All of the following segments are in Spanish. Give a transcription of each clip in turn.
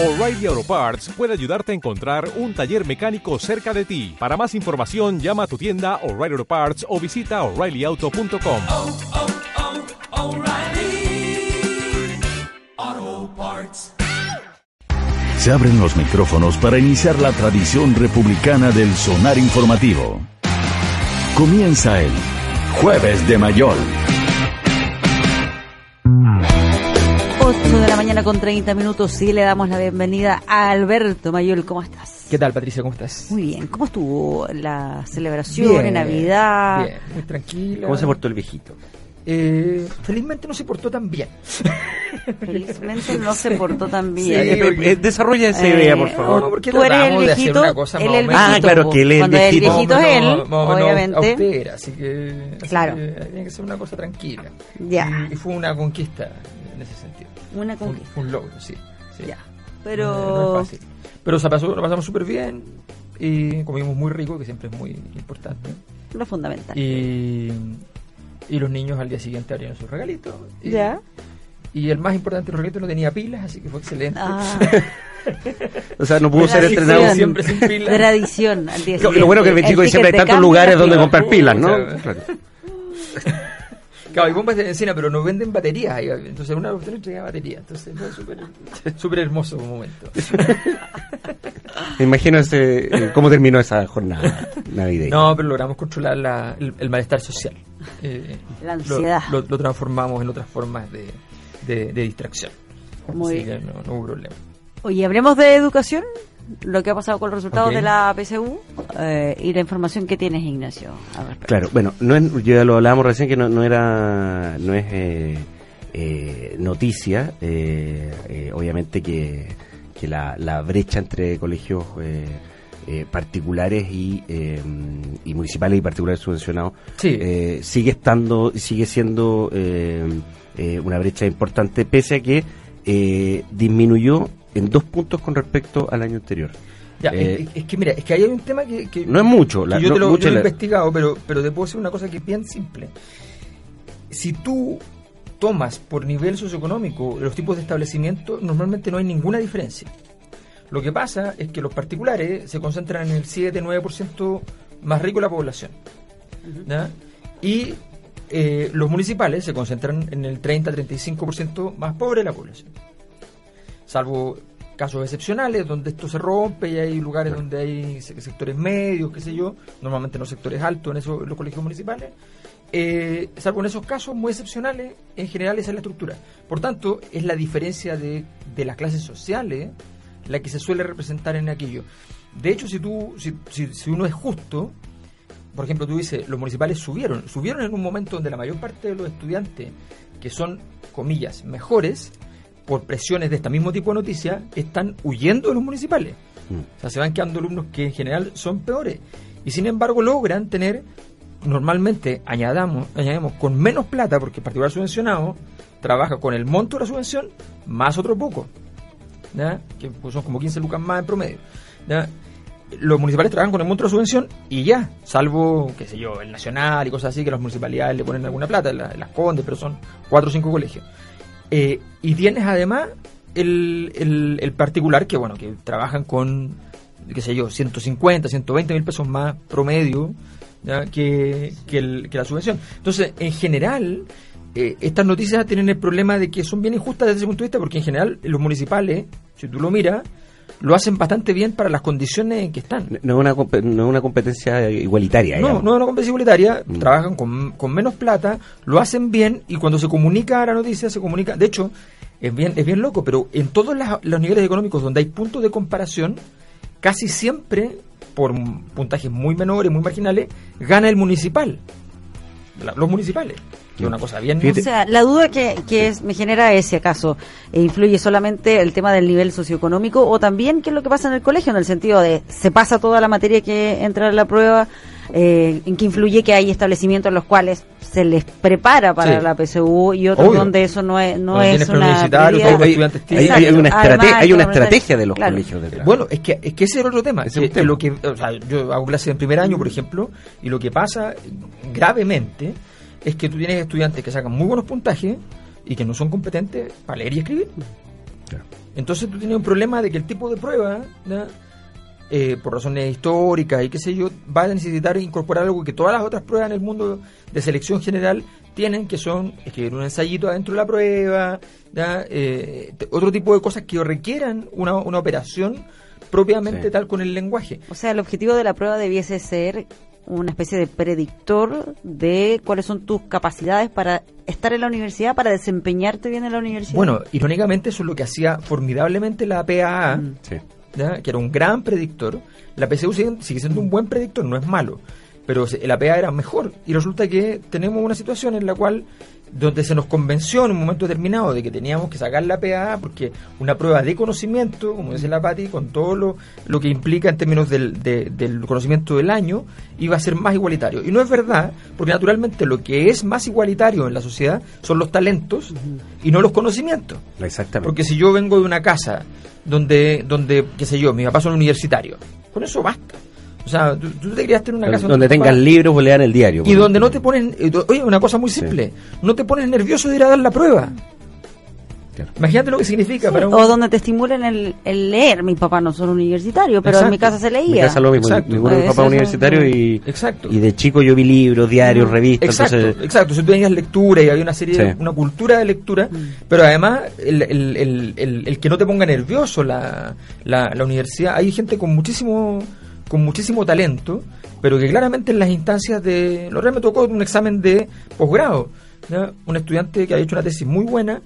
O'Reilly Auto Parts puede ayudarte a encontrar un taller mecánico cerca de ti. Para más información, llama a tu tienda O'Reilly Auto Parts o visita oreillyauto.com. oh, oh, Parts. Se abren los micrófonos para iniciar la tradición republicana del sonar informativo. Comienza el Jueves de Mayol. 8 de la mañana con 30 minutos y le damos la bienvenida a Alberto Mayol. ¿Cómo estás? ¿Qué tal, Patricia? ¿Cómo estás? Muy bien. ¿Cómo estuvo la celebración en Navidad? Bien, muy tranquila. ¿Cómo se portó el viejito? Eh, felizmente no se portó tan bien. Felizmente no se portó tan Sí, bien. Eh, eh, desarrolla esa Eh, idea, por favor. No, porque Tú eres el tratamos de hacer viejito, él el viejito. Ah, claro, que él es el Cuando el viejito. viejito es él, obviamente. austera, así que, así Claro. que tiene que ser una cosa tranquila. Ya. Y, y fue una conquista en ese sentido. Una un, conquista. fue un logro, sí. sí. Ya. No, Pero no es fácil. Pero se pasó, lo pasamos súper bien y comimos muy rico, que siempre es muy importante. lo fundamental. Y, y los niños al día siguiente abrieron sus regalitos. Y, Ya. Y el más importante, los regalitos no tenía pilas, así que fue excelente. Ah, O sea, no pudo ser entrenado. siempre sin pilas. tradición al día Lo, siguiente. lo bueno que El siempre hay ticket de tantos lugares donde comprar pilas, ¿no? Claro. Claro. Hay bombas de benzina, pero no venden baterías. ahí, Entonces, una opción entrega batería. Entonces, fue súper súper hermoso un momento. Me imagino ese, eh, cómo terminó esa jornada navideña. No, pero logramos controlar la- el, el malestar social. Eh, La lo- ansiedad. Lo, lo transformamos en otras formas de, de- de distracción. Muy Así bien. que no, no hubo problema. Oye, hablemos de educación, lo que ha pasado con los resultados de la PSU eh, y la información que tienes, Ignacio. al. Claro, bueno, no es, yo ya lo hablábamos recién que no, no era, no es eh, eh, noticia, eh, eh, obviamente que, que la, la brecha entre colegios eh, eh, particulares y, eh, y municipales y particulares subvencionados Sí. eh, sigue estando, sigue siendo eh, eh, una brecha importante, pese a que eh, disminuyó en dos puntos con respecto al año anterior. Ya, Eh, es, es que mira, es que ahí hay un tema que, que- No es mucho, la- yo no- te lo, mucho yo lo he la- investigado, pero, pero te puedo decir una cosa que es bien simple. Si tú tomas por nivel socioeconómico los tipos de establecimiento, normalmente no hay ninguna diferencia. Lo que pasa es que los particulares se concentran en el 7-9% más rico de la población. Y eh, los municipales se concentran en el 30-35% más pobre de la población. Salvo casos excepcionales donde esto se rompe y hay lugares donde hay se- sectores medios, qué sé yo, normalmente no sectores altos en, esos, en los colegios municipales. Eh, salvo en esos casos muy excepcionales, en general esa es la estructura. Por tanto, es la diferencia de, de las clases sociales la que se suele representar en aquello. De hecho, si tú, si, si, si uno es justo, por ejemplo, tú dices, los municipales subieron, subieron en un momento donde la mayor parte de los estudiantes, que son, comillas, mejores, por presiones de este mismo tipo de noticias, están huyendo de los municipales. Mm. O sea, se van quedando alumnos que en general son peores. Y sin embargo logran tener, normalmente añadamos, añadimos con menos plata, porque el particular subvencionado trabaja con el monto de la subvención más otro poco. ¿ya? Que pues, son como 15 lucas más en promedio. ¿ya? Los municipales trabajan con el monto de la subvención y ya, salvo, qué sé yo, el nacional y cosas así, que las municipalidades le ponen alguna plata, la- las condes, pero son cuatro o cinco colegios. Eh, y tienes además el, el, particular que, bueno, que trabajan con, qué sé yo, 150, 120 mil pesos más promedio ¿ya? Que, que, el- que la subvención. Entonces, en general, eh, estas noticias tienen el problema de que son bien injustas desde ese punto de vista, porque en general los municipales, si tú lo miras, lo hacen bastante bien para las condiciones en que están. No es una, no es una competencia igualitaria. No, digamos. no es una competencia igualitaria, Mm. trabajan con, con menos plata, lo hacen bien y cuando se comunica la noticia, se comunica. De hecho, es bien, es bien loco, pero en todos las- los niveles económicos donde hay puntos de comparación, casi siempre, por puntajes muy menores, muy marginales, gana el municipal. La- los municipales. Que es una cosa bien. O sea, la duda que, que es- me genera es si acaso eh, influye solamente el tema del nivel socioeconómico o también qué es lo que pasa en el colegio, en el sentido de se pasa toda la materia que entra en la prueba, eh, en que influye que hay establecimientos en los cuales se les prepara para Sí. la PSU y otros Obvio. donde eso no es, no es una Hay, estudiantes hay- hay una, Además, hay una estrategia de los claro. colegios detrás. Bueno, es que, es que ese es el otro tema. Ese tema. Lo que, o sea, yo hago clases en primer año, por ejemplo, y lo que pasa gravemente es que tú tienes estudiantes que sacan muy buenos puntajes y que no son competentes para leer y escribir. Claro. Entonces tú tienes un problema de que el tipo de prueba. Eh, por razones históricas y qué sé yo, va a necesitar incorporar algo que todas las otras pruebas en el mundo de selección general tienen, que son escribir un ensayito adentro de la prueba, ¿ya? Eh, te- otro tipo de cosas que requieran una, una operación propiamente Sí. tal con el lenguaje. O sea, el objetivo de la prueba debiese ser una especie de predictor de cuáles son tus capacidades para estar en la universidad, para desempeñarte bien en la universidad. Bueno, irónicamente eso es lo que hacía formidablemente la PAA, Mm. Sí. ¿ya? que era un gran predictor. La PCU sigue, sigue siendo un buen predictor, no es malo, pero se- la PA era mejor. Y resulta que tenemos una situación en la cual, donde se nos convenció en un momento determinado de que teníamos que sacar la PA porque una prueba de conocimiento, como dice la Pati, con todo lo, lo que implica en términos del, de- del conocimiento del año, iba a ser más igualitario. Y no es verdad, porque naturalmente lo que es más igualitario en la sociedad son los talentos y no los conocimientos. Exactamente. Porque si yo vengo de una casa donde, donde qué sé yo, mis papás son universitarios, con eso basta. O sea, tú, tú te querías tener una casa donde papás- libros o lean el diario. y donde no te ponen, oye, una cosa muy simple, no te pones nervioso de ir a dar la prueba. Claro. Imagínate lo que significa para un... O donde te estimulen el, el leer. Mis papás no son universitarios, pero en mi casa se En mi leía. casa lo mismo. Exacto. Eso papás es- universitario y, Exacto. y de chico yo vi libros, diarios, revistas. Exacto, entonces, exacto. Si tú tenías lectura y había una serie, de- una cultura de lectura, pero además el, el- el- el- el que no te ponga nervioso la, la, la universidad, hay gente con muchísimo con muchísimo talento, pero que claramente en las instancias de... Lo real me tocó un examen de posgrado, un estudiante que había hecho una tesis muy buena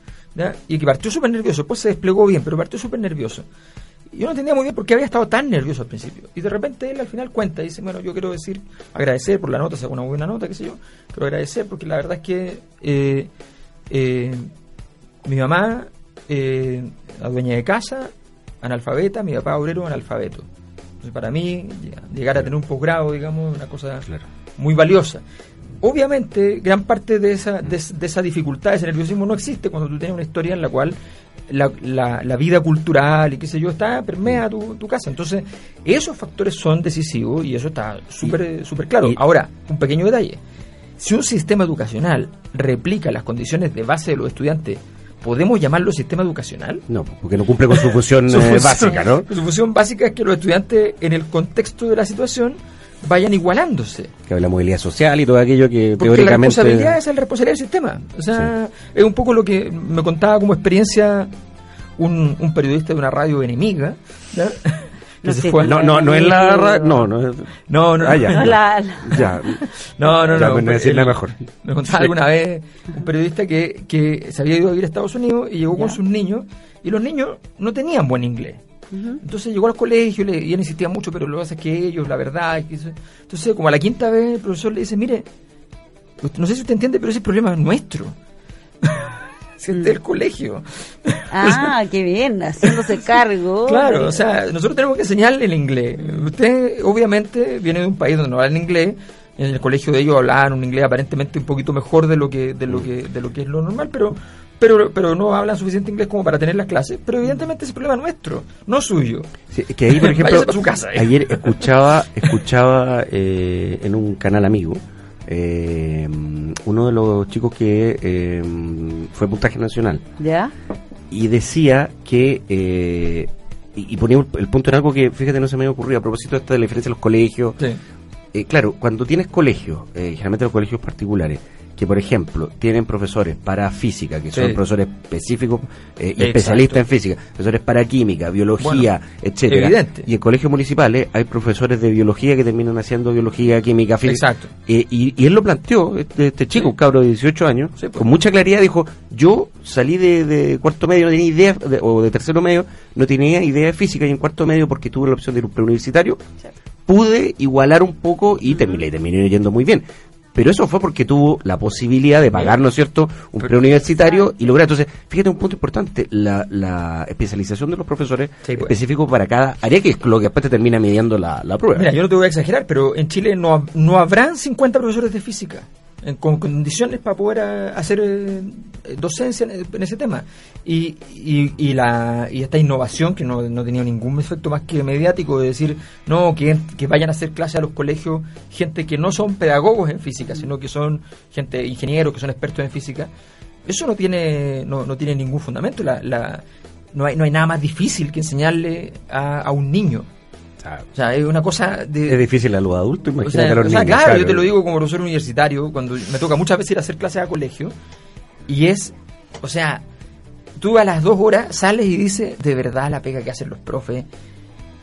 y que partió súper nervioso, después se desplegó bien, pero partió súper nervioso. Yo no entendía muy bien por qué había estado tan nervioso al principio. Y de repente él al final cuenta y dice, bueno, yo quiero decir, agradecer por la nota, sacó una buena nota, qué sé yo, quiero agradecer porque la verdad es que eh, eh, mi mamá, eh, la dueña de casa, analfabeta, mi papá obrero, analfabeto. Entonces para mí, lleg- llegar a tener un posgrado, digamos, es una cosa Claro. muy valiosa. Obviamente, gran parte de esa, de, es- de esa dificultad, de ese nerviosismo no existe cuando tú tienes una historia en la cual la, la- la vida cultural y qué sé yo está permea tu, tu casa. Entonces, esos factores son decisivos y eso está súper súper claro. y- Ahora, un pequeño detalle. Si un sistema educacional replica las condiciones de base de los estudiantes, ¿podemos llamarlo sistema educacional? no, porque no cumple con su función Su eh, función- básica, ¿no? Su función básica es que los estudiantes, en el contexto de la situación, vayan igualándose. Que habla de movilidad social y todo aquello que Porque la teóricamente. responsabilidad es la responsabilidad del sistema. O sea, es un poco lo que me contaba como experiencia un, un periodista de una radio enemiga. ¿ya? No sé, fue No, no, no es la. ra- No, no es. no, no, Ah, ya. No, la- la- Ya. No, no, Ya, no. nada mejor. Me contaba alguna vez un periodista que, que se había ido a vivir a Estados Unidos y llegó con sus niños y los niños no tenían buen inglés. Entonces llegó al colegio le- y él insistía mucho, pero lo que pasa es que ellos, la verdad, es que eso- entonces como a la quinta vez el profesor le dice, mire, no sé si usted entiende, pero ese problema es nuestro. Es del colegio. Ah, qué bien, haciéndose cargo. Claro, o sea, nosotros tenemos que enseñarle el inglés. Usted, obviamente, viene de un país donde no hablan inglés. En el colegio de ellos hablaban un inglés aparentemente un poquito mejor de lo que de lo que de lo que es lo normal, pero pero pero no hablan suficiente inglés como para tener las clases. Pero evidentemente ese problema es nuestro, no suyo. Sí, es que ahí, por ejemplo, su casa, eh. ayer escuchaba, escuchaba eh, en un canal amigo eh, uno de los chicos que eh, fue puntaje nacional ¿Ya? y decía que eh, y, y ponía el punto en algo que fíjate no se me había ocurrido a propósito de esta de la diferencia de los colegios Sí. eh, claro, cuando tienes colegios, eh, generalmente los colegios particulares, que por ejemplo tienen profesores para física, que son Sí. profesores profesores específicos eh, y especialistas en física, profesores para química, biología, Bueno, etcétera. evidente. Y en colegios municipales hay profesores de biología que terminan haciendo biología, química, física. Exacto. Eh, y, y él lo planteó, este, este chico, Sí. un cabro de 18 años, Sí, pues. con mucha claridad dijo, yo salí de, de cuarto medio, no tenía idea, de- o de tercero medio, no tenía idea de física y en cuarto medio porque tuve la opción de ir a un preuniversitario, pude igualar un poco y terminé, terminé yendo muy bien. Pero eso fue porque tuvo la posibilidad de pagar, ¿no es cierto?, un preuniversitario y lograr. Entonces, fíjate un punto importante, la, la especialización de los profesores Sí, pues. específico para cada área, que es lo que después te termina midiendo la, la prueba. Mira, yo no te voy a exagerar, pero en Chile no, no habrán 50 profesores de física con condiciones para poder eh, hacer eh, docencia en, en ese tema. Y, y, y la, y esta innovación que no, no tenía ningún efecto más que mediático de decir, no, que, que vayan a hacer clases a los colegios gente que no son pedagogos en física, sino que son gente, ingenieros, que son expertos en física. Eso no tiene, no, no tiene ningún fundamento. La, la, no hay, no hay nada más difícil que enseñarle a, a un niño. O sea, es una cosa de... Es difícil a los adultos, O imagínate sea, a los o sea, niños. claro, yo te lo digo como profesor universitario, cuando me toca muchas veces ir a hacer clases a colegio, y es, o sea, tú a las dos horas sales y dices, de verdad la pega que hacen los profes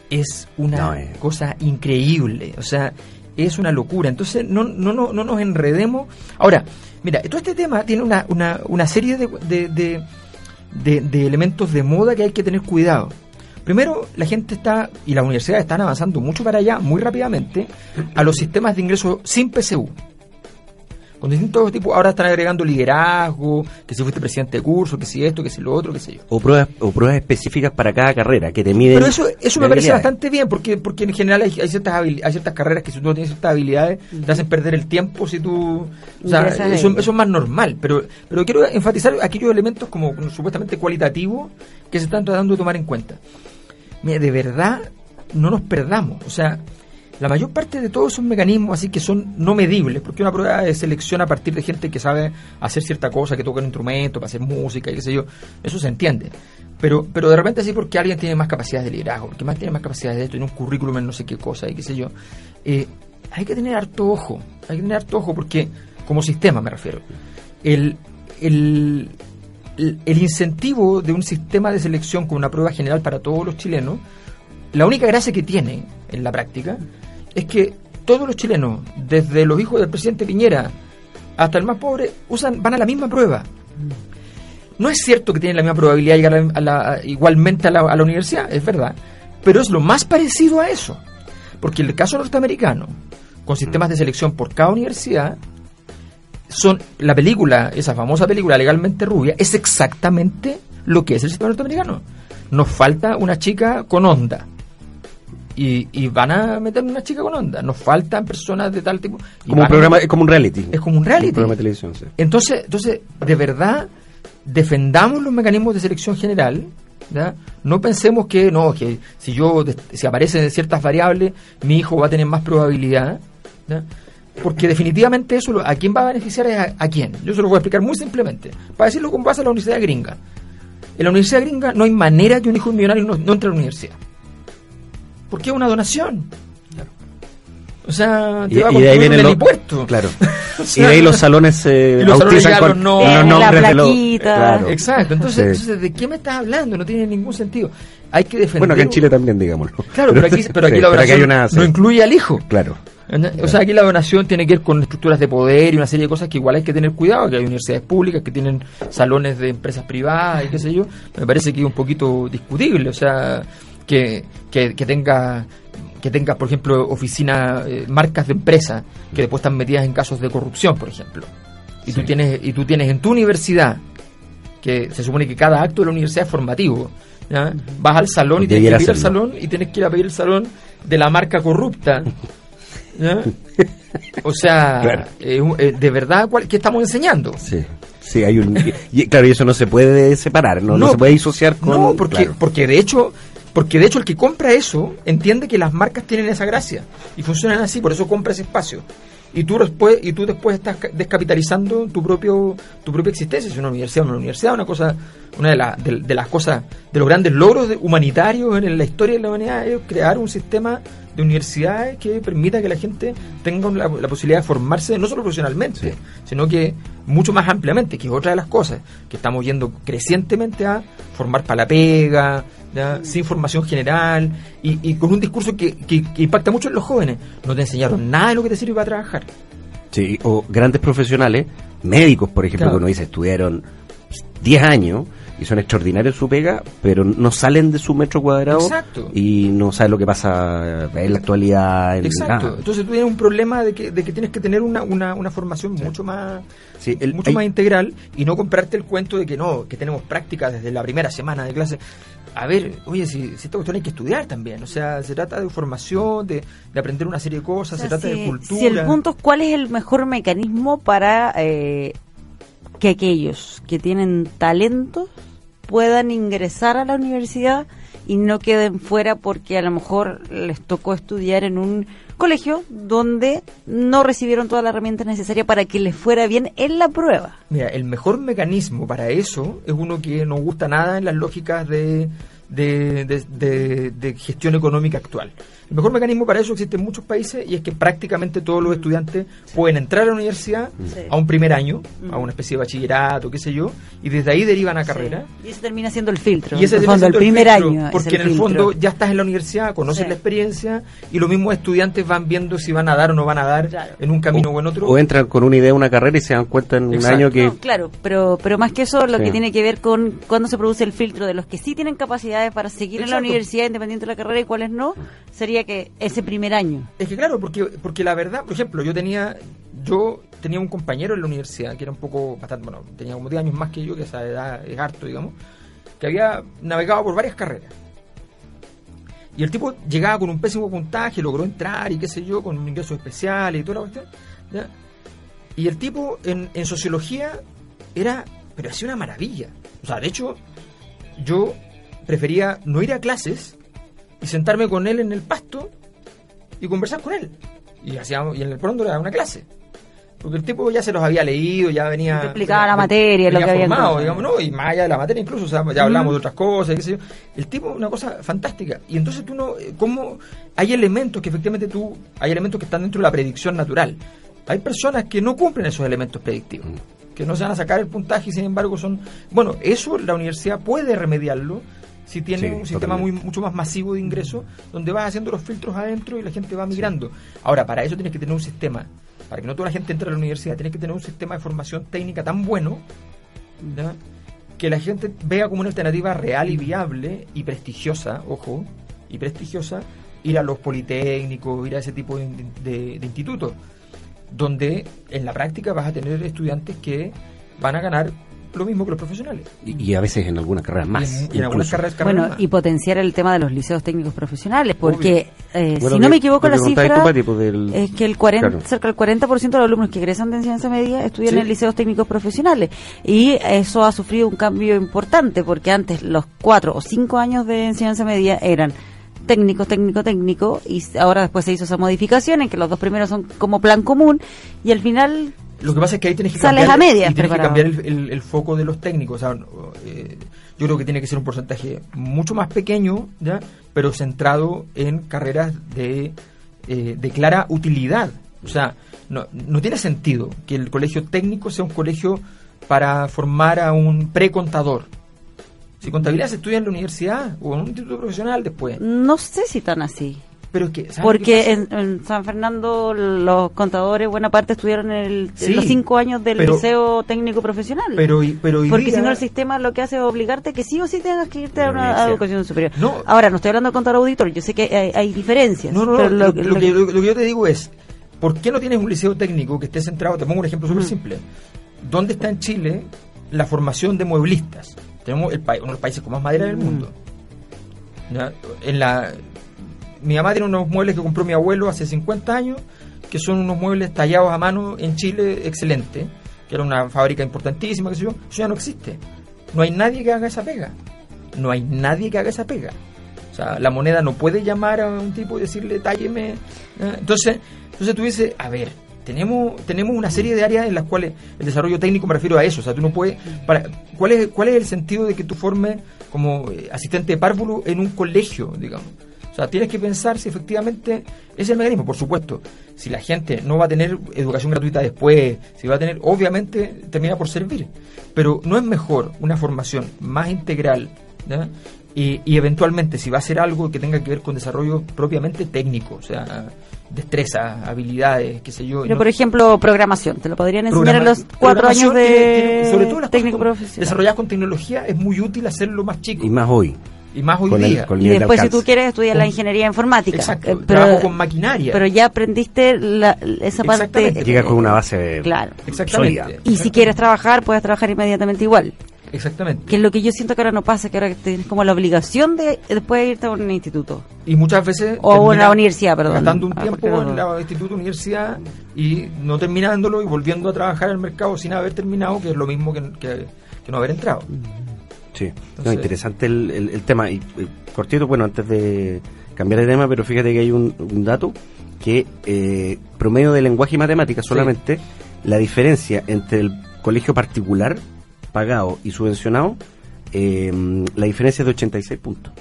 es una No, eh. cosa increíble, o sea, es una locura. Entonces, no, no, no, no nos enredemos. Ahora, mira, todo este tema tiene una, una, una serie de, de- de elementos de moda que hay que tener cuidado. Primero, la gente está, y las universidades están avanzando mucho para allá, muy rápidamente, a los sistemas de ingreso sin PSU. Con distintos tipos, ahora están agregando liderazgo, que si fuiste presidente de curso, que si esto, que si lo otro, que sé yo. O pruebas, o pruebas específicas para cada carrera, que te miden. Pero eso, eso me parece bastante bien, porque, porque en general hay, hay ciertas hay ciertas carreras que si tú no tienes ciertas habilidades, te hacen perder el tiempo si tú... O sea, eso es más normal, pero, pero quiero enfatizar aquellos elementos como supuestamente cualitativos que se están tratando de tomar en cuenta. Mira, de verdad, no nos perdamos. O sea, la mayor parte de todos esos mecanismos así que son no medibles, porque una prueba de selección a partir de gente que sabe hacer cierta cosa, que toca un instrumento, para hacer música y qué sé yo, eso se entiende. Pero, pero de repente así porque alguien tiene más capacidades de liderazgo, porque más tiene más capacidades de esto, tiene un currículum en no sé qué cosa y qué sé yo, eh, hay que tener harto ojo, hay que tener harto ojo porque, como sistema me refiero, el, el, el, incentivo de un sistema de selección con una prueba general para todos los chilenos, la única gracia que tiene en la práctica es que todos los chilenos, desde los hijos del presidente Piñera hasta el más pobre, usan, van a la misma prueba. No es cierto que tienen la misma probabilidad de llegar a la- igualmente a la, a la universidad, es verdad, pero es lo más parecido a eso. Porque en el caso norteamericano, con sistemas de selección por cada universidad, son la película, esa famosa película legalmente rubia, es exactamente lo que es el sistema norteamericano. Nos falta una chica con onda. Y, y van a meter una chica con onda. Nos faltan personas de tal tipo. Como un programa, es como un reality. Es como un reality. programa de televisión, sí. Entonces, entonces, de verdad, defendamos los mecanismos de selección general. ¿ya? No pensemos que no, que si yo si aparecen ciertas variables, mi hijo va a tener más probabilidad. ¿ya? Porque definitivamente eso lo- a quién va a beneficiar es a, a quién. Yo se lo voy a explicar muy simplemente. Para decirlo con base a la universidad gringa. En la universidad gringa no hay manera que un hijo millonario no, no entre a la universidad. Porque es una donación. O sea, te Y, va a y de ahí un los. helipuerto. Claro. O y de ahí los salones y los salones bautizan con, con los La nombres de los. Claro. Exacto, entonces, Sí. entonces, ¿de qué me estás hablando? No tiene ningún sentido. Hay que defender. Bueno, acá en Chile también, digámoslo. Claro, pero aquí, pero aquí Sí, la donación una- no incluye al hijo. Claro. O sea, aquí la donación tiene que ver con estructuras de poder y una serie de cosas que igual hay que tener cuidado, que hay universidades públicas que tienen salones de empresas privadas y qué sé yo. Me parece que es un poquito discutible, o sea, que, que, que tenga que tenga, por ejemplo, oficinas, eh, marcas de empresas que después están metidas en casos de corrupción, por ejemplo. Y tú Sí. tienes y tú tienes en tu universidad que se supone que cada acto de la universidad es formativo. ¿ya? Vas al salón y tienes que ir al serlo. salón y tienes que ir a pedir el salón de la marca corrupta. ¿ya? O sea, Claro. eh, eh, de verdad, ¿cuál- ¿qué estamos enseñando? Sí. Sí, hay un. Y, claro, y eso no se puede separar, no, no, No, se puede disociar con. No, porque, claro. porque de hecho, porque de hecho el que compra eso entiende que las marcas tienen esa gracia y funcionan así, por eso compra ese espacio. Y tú después, y tú después estás ca- descapitalizando tu propio, tu propia existencia. Si una universidad, una universidad, una cosa, una de, la- de- de las cosas, de los grandes logros de- humanitarios en la historia de la humanidad es crear un sistema de universidades que permita que la gente tenga la, la posibilidad de formarse no solo profesionalmente, sino que mucho más ampliamente, que es otra de las cosas que estamos yendo crecientemente a formar para la pega, ¿ya? sin formación general y, y con un discurso que, que- que impacta mucho en los jóvenes. No te enseñaron nada de lo que te sirve para trabajar. Sí, o grandes profesionales, médicos, por ejemplo, Claro. que uno dice estudiaron 10 años y son extraordinarios su pega, pero no salen de su metro cuadrado Exacto. y no saben lo que pasa en la actualidad. en- Exacto. Entonces tú tienes un problema de que, de que tienes que tener una, una, una formación mucho más Sí, el- mucho hay- más integral y no comprarte el cuento de que no, que tenemos práctica desde la primera semana de clase. A ver, oye, si, si esta cuestión hay que estudiar también. O sea, se trata de formación, de, de aprender una serie de cosas, O se trata si, de cultura. si el punto es cuál es el mejor mecanismo para eh, que aquellos que tienen talentos puedan ingresar a la universidad y no queden fuera porque a lo mejor les tocó estudiar en un colegio donde no recibieron toda la herramienta necesaria para que les fuera bien en la prueba. Mira, el mejor mecanismo para eso es uno que no gusta nada en las lógicas de, de, de- gestión económica actual. El mejor mecanismo para eso existe en muchos países y es que prácticamente todos los estudiantes pueden entrar a la universidad Sí. a un primer año, a una especie de bachillerato, qué sé yo, y desde ahí derivan a carrera. Sí. Y ese termina siendo el filtro. Y ese en el fondo, ser el primer filtro, año. es Porque en el filtro. fondo ya estás en la universidad, conoces Sí. la experiencia y los mismos estudiantes van viendo si van a dar o no van a dar Claro. en un camino o, en otro. O entran con una idea, una carrera y se dan cuenta en un año que... No, claro, pero, pero más que eso, lo Sí. que tiene que ver con cuándo se produce el filtro de los que sí tienen capacidades para seguir en la universidad independiente de la carrera y cuáles no, sería que ese primer año. Es que claro, porque, porque la verdad, por ejemplo, yo tenía yo tenía un compañero en la universidad que era un poco, bastante, bueno, tenía como 10 años más que yo, que esa edad es harto, digamos, que había navegado por varias carreras. Y el tipo llegaba con un pésimo puntaje, logró entrar y qué sé yo, con un ingreso especial y toda la cuestión. Y el tipo en sociología era, pero hacía una maravilla. O sea, de hecho, yo prefería no ir a clases y sentarme con él en el pasto y conversar con él. Y, hacíamos, y en el pronto le daba una clase. Porque el tipo ya se los había leído, ya venía. Te explicaba la materia, lo venía que había formado, digamos, ¿no? Y más allá de la materia, incluso, o sea, ya hablamos de otras cosas, qué sé yo. El tipo, una cosa fantástica. Y entonces tú no. eh, ¿Cómo.? Hay elementos que efectivamente tú. Hay elementos que están dentro de la predicción natural. Hay personas que no cumplen esos elementos predictivos. Que no se van a sacar el puntaje y sin embargo son. Bueno, eso la universidad puede remediarlo si tiene Sí, un sistema muy, mucho más masivo de ingresos donde vas haciendo los filtros adentro y la gente va migrando. Ahora, para eso tienes que tener un sistema, para que no toda la gente entre a la universidad, tienes que tener un sistema de formación técnica tan bueno que la gente vea como una alternativa real y viable y prestigiosa, ojo, y prestigiosa, ir a los politécnicos, ir a ese tipo de, de- de institutos, donde en la práctica vas a tener estudiantes que van a ganar lo mismo que los profesionales. Y, y a veces en algunas carreras más. y en algunas carreras, carreras Bueno, más. y potenciar el tema de los liceos técnicos profesionales, porque eh, Bueno, si no me equivoco la cifra tú, Pati, del- es que el 40, Claro. cerca del 40% de los alumnos que egresan de enseñanza media estudian Sí. en liceos técnicos profesionales y eso ha sufrido un cambio importante porque antes los cuatro o cinco años de enseñanza media eran técnico, técnico, técnico y ahora después se hizo esa modificación en que los dos primeros son como plan común y al final Lo que pasa es que ahí tienes que Sales cambiar, a medias tienes que cambiar el, el- el foco de los técnicos. O sea, eh, yo creo que tiene que ser un porcentaje mucho más pequeño, ¿ya? pero centrado en carreras de, eh, de clara utilidad. O sea, no, no tiene sentido que el colegio técnico sea un colegio para formar a un precontador. Si contabilidad se estudia en la universidad o en un instituto profesional después. no sé si tan así. Pero es que, ¿sabes qué Porque en, en San Fernando los contadores buena parte estudiaron el- Sí, los cinco años del pero- liceo técnico profesional. Pero, y- pero Porque si no el sistema lo que hace es obligarte que sí o sí tengas que irte a una educación superior. No. Ahora, no estoy hablando de contador auditor, yo sé que hay, hay diferencias. No, no, pero Lo, lo- lo lo que, lo- que yo te digo es, ¿por qué no tienes un liceo técnico que esté centrado? Te pongo un ejemplo súper simple. ¿Dónde está en Chile la formación de mueblistas? Tenemos el país, uno de los países con más madera del mundo. ¿Ya? En la, mi mamá tiene unos muebles que compró mi abuelo hace 50 años, que son unos muebles tallados a mano en Chile, excelente, que era una fábrica importantísima, que sé yo. Eso ya no existe. No hay nadie que haga esa pega. No hay nadie que haga esa pega. O sea, la moneda no puede llamar a un tipo y decirle, tálleme. ¿eh? Entonces, entonces tú dices, a ver, tenemos, tenemos una serie de áreas en las cuales el desarrollo técnico me refiero a eso. O sea, tú no puedes. Para, ¿cuál, es, ¿Cuál es el sentido de que tú formes como eh, asistente de párvulo en un colegio, digamos? O sea, tienes que pensar si efectivamente ese es el mecanismo, por supuesto. Si la gente no va a tener educación gratuita después, si va a tener, obviamente termina por servir. Pero no es mejor una formación más integral ¿ya? y, y eventualmente si va a ser algo que tenga que ver con desarrollo propiamente técnico, o sea, destrezas, habilidades, qué sé yo. Pero, no- por ejemplo, programación, ¿te lo podrían enseñar en Programa- los cuatro años de tiene- tiene- sobre todo las técnico profesional? desarrolladas con tecnología es muy útil hacerlo más chico Y más hoy. Y más hoy con el- día. con el Y de después, si tú quieres, estudiar la ingeniería informática. Exacto, Eh, trabajo con maquinaria. Pero ya aprendiste la- esa parte. Llegas con una base Claro. Exactamente. sólida. Y si quieres trabajar, puedes trabajar inmediatamente igual. Exactamente. Que es lo que yo siento que ahora no pasa, que ahora tienes como la obligación de después irte a un instituto. Y muchas veces... O a una universidad, perdón. Gastando un Ah, tiempo no- en la instituto, universidad y no terminándolo y volviendo a trabajar en el mercado sin haber terminado, que es lo mismo que, que- que no haber entrado. Sí, no, interesante el, el- el tema. Y, eh, cortito, bueno, antes de cambiar de tema, pero fíjate que hay un, un dato que eh, promedio de lenguaje y matemáticas solamente, la diferencia entre el colegio particular pagado y subvencionado, eh, la diferencia es de 86 puntos.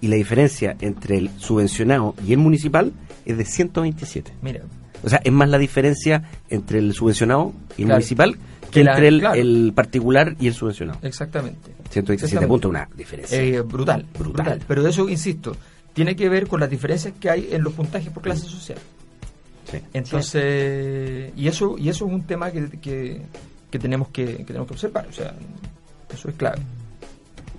Y la diferencia entre el subvencionado y el municipal es de 127. Mira, O sea, es más la diferencia entre el subvencionado y el Claro. municipal que la- entre el, claro. el particular y el subvencionado. exactamente. 127 Exactamente. puntos, una diferencia. Eh, brutal, Brutal. brutal, Pero de eso, insisto, tiene que ver con las diferencias que hay en los puntajes por clase social. Sí. Entonces, y eso y eso es un tema que, que, que tenemos que, que tenemos que observar. O sea, eso es clave.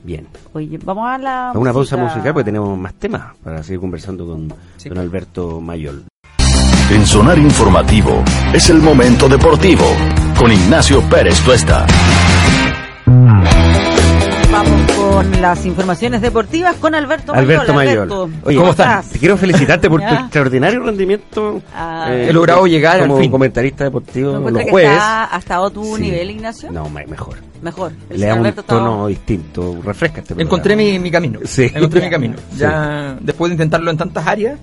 Bien. Oye, vamos a la. A una pausa musical porque tenemos más temas para seguir conversando con Sí. don Alberto Mayol. En Sonar Informativo es el momento deportivo con Ignacio Pérez Tuesta. Vamos con las informaciones deportivas con Alberto Mayol. Alberto Mayol. Alberto, Oye, ¿cómo estás? Te quiero felicitarte por tu extraordinario rendimiento. Ah. eh, He logrado llegar al como fin. comentarista deportivo ¿No los que jueves. está hasta a tu Sí. nivel, Ignacio? No, me- mejor. Mejor. El Le da un estaba- tono distinto. Refresca este Encontré mi, mi camino. Sí. Encontré mi camino. Sí. Ya después de intentarlo en tantas áreas.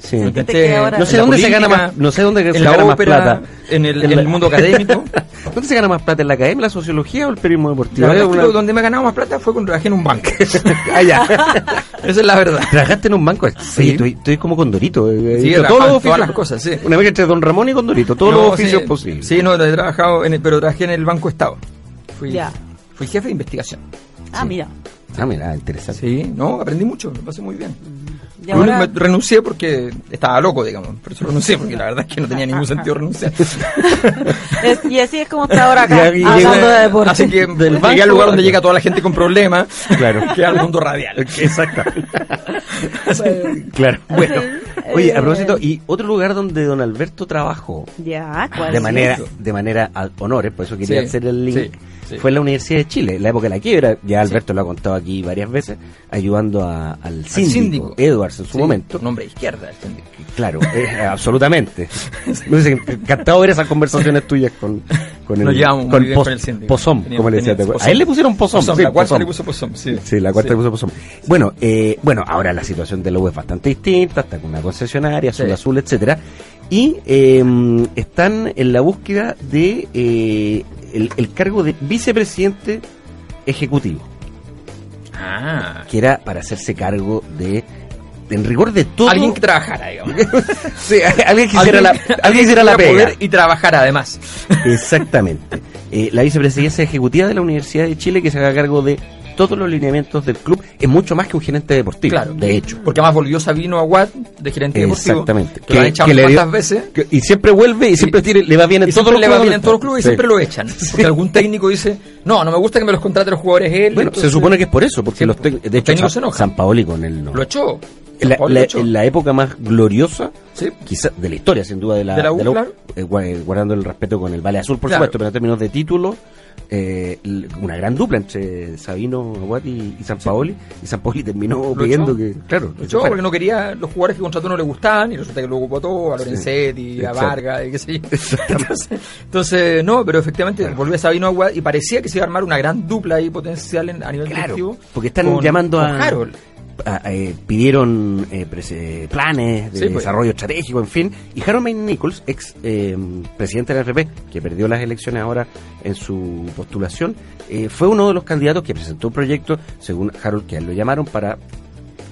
Sí. Intenté- que No sé dónde se gana más, no sé dónde se gana más plata. en el, En en la- el mundo académico. ¿Dónde se gana más plata? ¿En la academia, la sociología o el periodismo deportivo? La verdad que una- donde me he ganado más plata fue cuando trabajé en un banco. Ah, ya. Esa es la verdad. ¿Trabajaste en un banco? Sí. Sí. estoy, estoy como Condorito. eh, Sí, hizo he todos los en todas oficios. las cosas, sí. Una vez entre Don Ramón y Condorito, todos No, los oficios sí, posibles. Sí, no, he trabajado, en el- pero trabajé en el Banco Estado. Fui, Ya. fui jefe de investigación. Ah, mira. Ah, mira, interesante. Sí, no, aprendí mucho, me pasé muy bien. Y ahora- Me renuncié porque estaba loco, digamos. Por eso renuncié, porque la verdad es que no tenía ningún sentido renunciar. Es- y así es como está ahora acá, y hablando de deporte. Así que Del llegué banco al lugar donde llega toda la gente con problemas, Claro. que al mundo radial. Exacto. claro. Bueno, oye, a propósito, y otro lugar donde don Alberto trabajó Ya, ¿cuál de es? manera de manera a honores, por eso quería Sí, hacer el link. sí, sí. Fue en la Universidad de Chile, en la época de la quiebra, ya Alberto lo ha contado aquí varias veces, ayudando a- al síndico, síndico. Edwards en su Sí, momento. Un hombre de izquierda. el síndico. Claro, eh, absolutamente. Me hubiese encantado ver esas conversaciones tuyas con, con llevamos muy con Pos- el. Pozón, Teníamos- como le decía. A él le pusieron Pozón. Pozón, sí, la cuarta le puso Pozón, sí. Sí, la cuarta Sí. le puso Pozón. Bueno, eh, bueno, ahora la situación de la U es bastante distinta, está con una concesionaria, azul Sí. azul, etcétera, y eh, están en la búsqueda de eh, el, el cargo de vicepresidente ejecutivo, Ah. que era para hacerse cargo de, en rigor de todo. Alguien que trabajara, digamos. Sí, alguien que hiciera la, alguien que hiciera la pega. y trabajara además. Exactamente. Eh, la vicepresidencia ejecutiva de la Universidad de Chile que se haga cargo de todos los lineamientos del club es mucho más que un gerente deportivo, Claro. de hecho. Porque además volvió Sabino Aguad de gerente deportivo. Exactamente. Que, lo han echado le dio- tantas veces. que- y siempre vuelve y siempre tiene- le va bien en Y todos los le va clubes bien en todos los clubes y Sí. siempre lo echan. Porque algún técnico dice, no, no me gusta que me los contrate los jugadores él. Bueno, entonces se supone que es por eso, porque Sí, los de hecho técnicos se San, enojan. San Paoli con él no. Lo echó. En, la, la- lo época más gloriosa, Sí. quizá de la historia sin duda de la, De la U, claro. eh, eh, guardando el respeto con el Vale Azul, por Claro. supuesto, pero en términos de título, eh, una gran dupla entre Sabino Aguat y, San Paoli, y San Paoli terminó Lo pidiendo que, claro, Lo echó porque no quería, los jugadores que contrató no le gustaban y resulta que luego votó a Lorenzetti, a Exacto. Vargas y qué sé yo. Entonces, entonces, no, pero efectivamente volvió a Sabino Aguad y parecía que se iba a armar una gran dupla ahí potencial en- a nivel Claro, deportivo. porque están con- llamando a, Harold. Eh, pidieron eh, eh, planes de Sí, pues. desarrollo estratégico, en fin. Y Harold May Nichols, ex eh, presidente de la FP, que perdió las elecciones ahora en su postulación, eh, fue uno de los candidatos que presentó un proyecto, según Harold, que a él lo llamaron para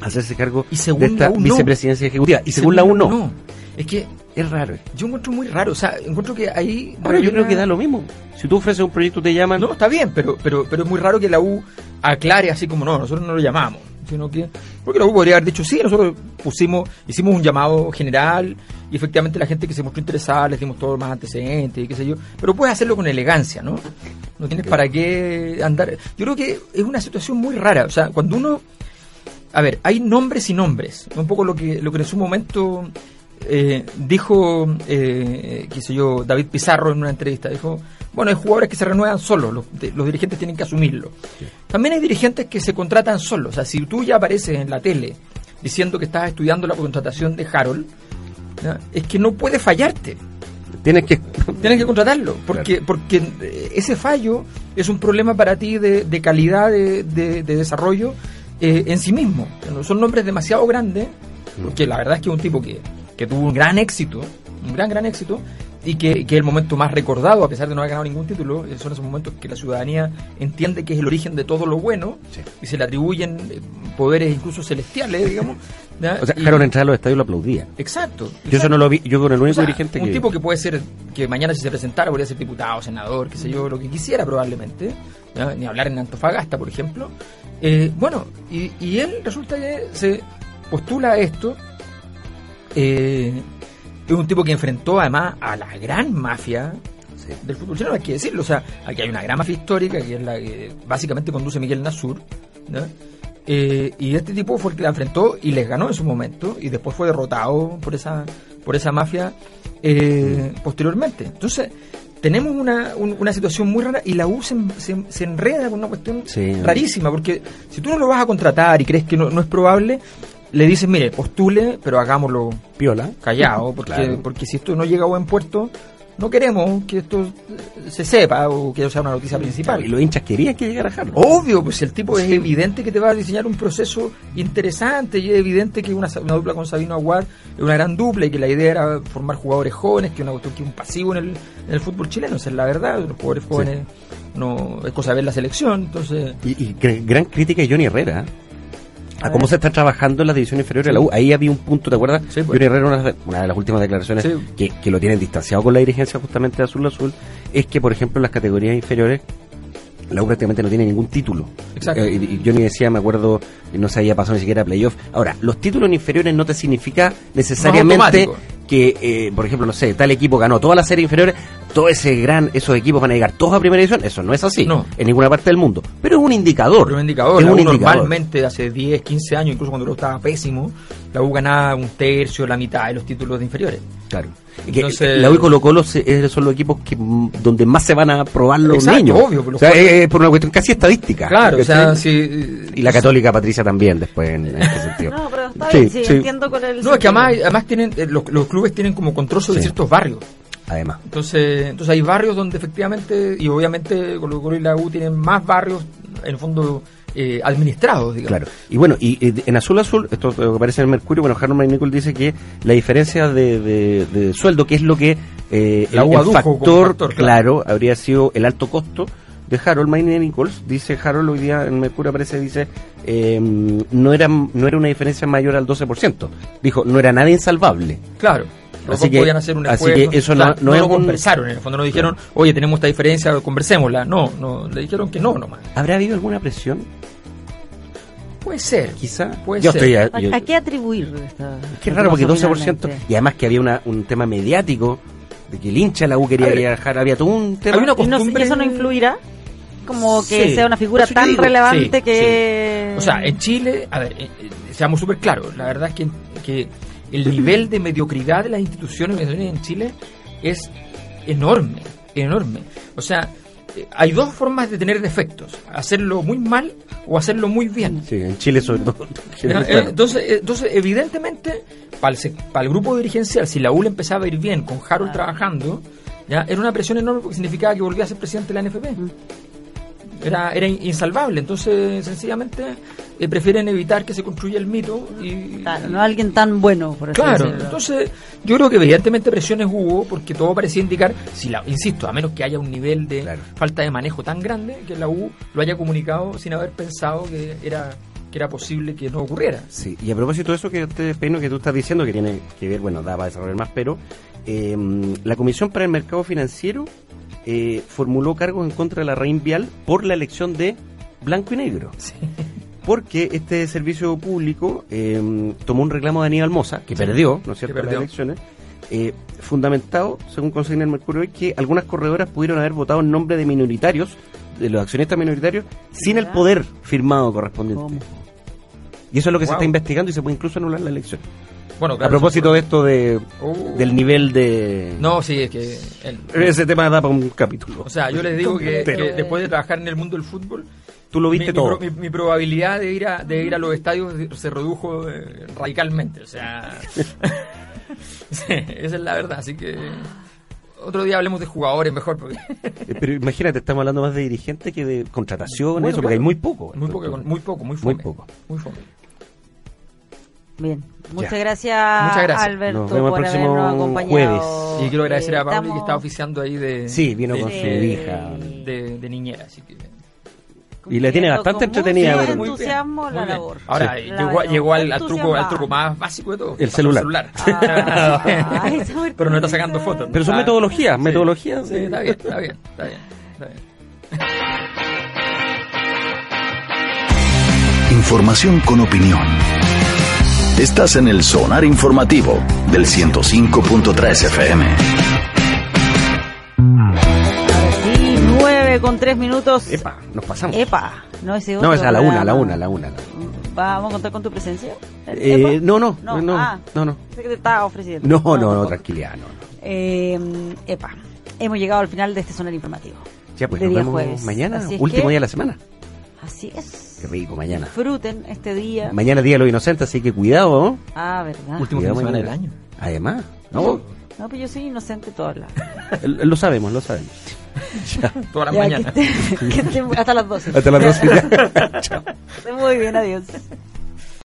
hacerse cargo Y según de esta la U, no. vicepresidencia ejecutiva. Y según la U, no. Es que Es raro. yo encuentro muy raro, o sea, encuentro que ahí... Ahora yo creo una- que da lo mismo. Si tú ofreces un proyecto, te llaman. No, está bien, pero, pero, pero es muy raro que la U aclare así como no, nosotros no lo llamamos. Sino que, porque U podría haber dicho, sí, nosotros pusimos, hicimos un llamado general y efectivamente la gente que se mostró interesada les dimos todos más antecedentes y qué sé yo. Pero puedes hacerlo con elegancia, ¿no? No tienes para qué andar. Yo creo que es una situación muy rara. O sea, cuando uno. A ver, hay nombres y nombres. Un poco lo que, lo que en su momento eh, dijo, eh, qué sé yo, David Pizarro en una entrevista. Dijo, bueno, hay jugadores que se renuevan solos, los, los dirigentes tienen que asumirlo. También hay dirigentes que se contratan solos. O sea, si tú ya apareces en la tele diciendo que estás estudiando la contratación de Harold, es que no puede fallarte. Tienes que. Tienes que contratarlo, porque, porque eh, ese fallo es un problema para ti de, de calidad de, de- de desarrollo eh, en sí mismo. Son nombres demasiado grandes, porque la verdad es que es un tipo que, que tuvo un gran éxito, un gran, gran éxito, y que, que es el momento más recordado, a pesar de no haber ganado ningún título, eh, son esos momentos que la ciudadanía entiende que es el origen de todo lo bueno, y se le atribuyen eh, poderes incluso celestiales, digamos. ¿ya? O sea, Harold entrar a los estadios lo aplaudía. Exacto. Yo eso no lo vi, yo con el único O sea, dirigente un que... tipo que puede ser, que mañana si se presentara podría ser diputado, senador, qué sé yo, lo que quisiera probablemente, ¿ya? ni hablar en Antofagasta, por ejemplo. Eh, bueno, y, y él resulta que se postula a esto. eh, es un tipo que enfrentó además a la gran mafia del fútbol chileno, hay que decirlo. O sea, aquí hay una gran mafia histórica que es la que básicamente conduce Miguel Nasur. ¿no? Eh, y este tipo fue el que la enfrentó y les ganó en su momento y después fue derrotado por esa por esa mafia eh, posteriormente. Entonces, tenemos una, un- una situación muy rara y la U se, se- se enreda con una cuestión Sí. rarísima, porque si tú no lo vas a contratar y crees que no, no es probable, le dices, mire, postule, pero hagámoslo Piola. callado, porque, Claro. porque si esto no llega a buen puerto, no queremos que esto eh, se sepa o que sea una noticia principal. Y los hinchas querían que llegara Harold. Obvio, pues el tipo es evidente que te va a diseñar un proceso interesante y es evidente que una, una dupla con Sabino Aguar es una gran dupla y que la idea era formar jugadores jóvenes, que una cuestión que un pasivo en el, en el fútbol chileno, esa es la verdad, los jugadores jóvenes no es cosa de ver la selección, entonces Y, y gr- gran crítica de Johnny Herrera. ¿eh? A A cómo se está trabajando en las divisiones inferiores de la U. Ahí había un punto, ¿te acuerdas? Sí, pues. Herrera, una, de- una de las últimas declaraciones Sí. que, que lo tienen distanciado con la dirigencia justamente de Azul Azul, es que, por ejemplo, en las categorías inferiores, la U prácticamente no tiene ningún título. Exacto. Eh, y, y Johnny decía, me acuerdo, no se había pasado ni siquiera a playoff. Ahora, los títulos inferiores no te significa necesariamente. Que, eh, por ejemplo, no sé, tal equipo ganó toda la serie inferiores, todo ese gran, esos equipos van a llegar todos a primera división. Eso no es así No. en ninguna parte del mundo. Pero es un indicador. Pero un indicador, Es un indicador. normalmente hace 10, 15 años, incluso cuando U estaba pésimo, la U ganaba un tercio, la mitad de los títulos de inferiores. Claro. Y que Entonces- la U y Colo Colo se- eh, son los equipos que mm, donde más se van a probar los Exacto, niños. obvio, o sea, es, por una cuestión casi estadística. Claro, o sea, ¿cachai? si, Y la católica Patricia también después en, en ese sentido. No, pero está bien, sí, sí. entiendo con el. No, es que además, además tienen, eh, los, los clubes tienen como control sobre Sí. ciertos barrios. Además. Entonces, entonces hay barrios donde efectivamente, y obviamente Colo Colo y la U tienen más barrios, en el fondo, eh, administrados, digamos. Claro. Y bueno, y, en Azul Azul, esto eh, aparece en el Mercurio, bueno, Harold Nicol dice que la diferencia de, de- de sueldo, que es lo que eh, el, factor, claro, habría sido el alto costo de Harold Mayne Nichols, dice Harold hoy día en Mercurio aparece, dice, eh, no era no era una diferencia mayor al 12%. Dijo, no era nada insalvable. Claro. Los Así dos que- podían hacer un así esfuerzo. que eso no- Claro, no es lo un- conversaron, en el fondo no dijeron, oye, tenemos esta diferencia, conversémosla. No, no, le dijeron que no nomás. ¿Habrá habido alguna presión? Puede ser. Quizá. Puede yo ser. estoy a- ¿A, yo- a qué atribuir esta? Qué raro, porque 12%. finalmente? Y además que había una, un tema mediático que el hincha de la U quería ver, viajar. Había todo un tema. una ¿Y no- costumbre- ¿Y eso no influirá? Como que Sí, sea una figura tan digo, relevante sí, que. O sea, en Chile, a ver, eh, eh, seamos súper claros, la verdad es que, que el nivel de mediocridad de las instituciones en Chile es enorme, enorme. O sea, hay dos formas de tener defectos, hacerlo muy mal o hacerlo muy bien. Sí, en Chile sobre todo. Eh, Entonces, eh, entonces evidentemente, para el, sec- para el grupo dirigencial, si la UL empezaba a ir bien con Harold trabajando, ya era una presión enorme porque significaba que volvía a ser presidente de la NFP. Era, era in- insalvable, entonces sencillamente eh, prefieren evitar que se construya el mito y... Claro, no alguien tan bueno, por así Claro, decirlo. entonces yo creo que evidentemente presiones hubo porque todo parecía indicar, si la, insisto, a menos que haya un nivel de Claro. falta de manejo tan grande que la U lo haya comunicado sin haber pensado que era que era posible que no ocurriera. Sí, y a propósito de eso que te Peino, que tú estás diciendo, que tiene que ver, bueno, da para desarrollar más, pero eh, la Comisión para el Mercado Financiero eh, formuló cargos en contra de la Rein Vial por la elección de blanco y negro. Porque este servicio público eh, tomó un reclamo de Aníbal Moza, que perdió, ¿no es cierto?, las elecciones, eh, fundamentado, según consigna el Mercurio hoy, que algunas corredoras pudieron haber votado en nombre de minoritarios, de los accionistas minoritarios, sin el poder firmado correspondiente. ¿Cómo? Y eso es lo que se está investigando y se puede incluso anular la elección. Bueno, a claro, propósito de esto de Oh. del nivel de... No, sí, es que... el- Ese tema da para un capítulo. o sea, yo les digo que, después de trabajar en el mundo del fútbol, Tú lo viste mi todo. mi- mi probabilidad de ir a, de ir a los estadios se redujo eh, radicalmente. O sea, sí, esa es la verdad. Así que... otro día hablemos de jugadores mejor. Porque Eh, Pero imagínate, estamos hablando más de dirigentes que de contrataciones, Bueno, eso, porque hay muy poco. muy poco, muy poco, muy fome. Muy poco. Muy fome. Bien, muchas Ya. gracias, Muchas gracias. Alberto, Nos vemos el por próximo habernos acompañado. jueves. Y quiero agradecer Eh, a que estamos- está oficiando ahí de, Sí, vino de, con su Sí. hija. de, de niñera. Así que, Y la tiene bastante con entretenida, mucho muy bien, entusiasmo muy la bien. labor. Ahora Sí. llegó, La- llegó al, al truco, al truco más básico de todo. El pasó celular. Ah, esa Pero no está sacando fotos. Pero son Ah, metodologías, sí. metodologías. Sí, está bien, está bien, está bien. Está bien. Información con opinión. Estás en el Sonar Informativo del 105.3 FM. Sí, nueve con tres minutos. Epa, nos pasamos. Epa, no ese no, otro es a la una, a la una, a la una. a la una. ¿Vamos a contar con tu presencia? Eh, ¿Epa? no, no, No, no, ah. no, no. Sé que te estaba ofreciendo. No, no, no, tampoco. tranquilidad, no, no. Eh, epa, hemos llegado al final de este sonar informativo. Ya, pues de nos día vemos jueves. mañana, último que- día de la semana. Así es. Qué rico, mañana. Disfruten este día. Mañana es Día de los Inocentes, así que cuidado, ¿no? Ah, verdad. Último fin de Cuidado semana del mañana. año. Además, ¿no? No, pues yo soy inocente todas las. Lo sabemos, lo sabemos. Todas las Ya, mañanas. hasta las 12. Hasta las 12. Estén muy bien, adiós.